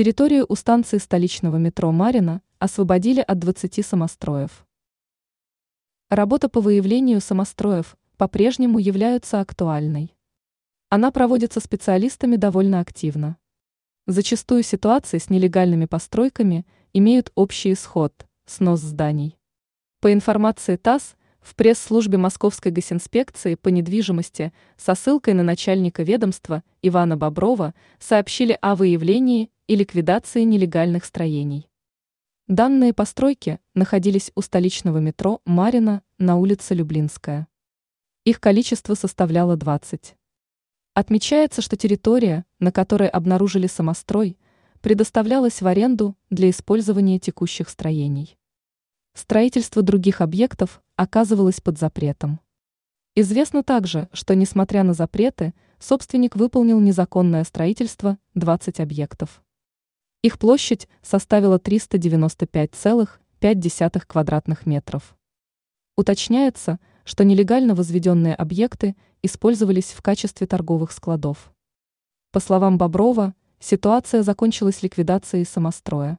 Территорию у станции столичного метро Марина освободили от 20 самостроев. Работа по выявлению самостроев по-прежнему является актуальной. Она проводится специалистами довольно активно. Зачастую ситуации с нелегальными постройками имеют общий исход – снос зданий. По информации ТАСС, в пресс-службе Московской госинспекции по недвижимости со ссылкой на начальника ведомства Ивана Боброва сообщили о выявлении и ликвидации нелегальных строений. Данные постройки находились у столичного метро Марина на улице Люблинская. Их количество составляло 20. Отмечается, что территория, на которой обнаружили самострой, предоставлялась в аренду для использования текущих строений. Строительство других объектов оказывалось под запретом. Известно также, что, несмотря на запреты, собственник выполнил незаконное строительство 20 объектов. Их площадь составила 395,5 квадратных метров. Уточняется, что нелегально возведенные объекты использовались в качестве торговых складов. По словам Боброва, ситуация закончилась ликвидацией самостроя.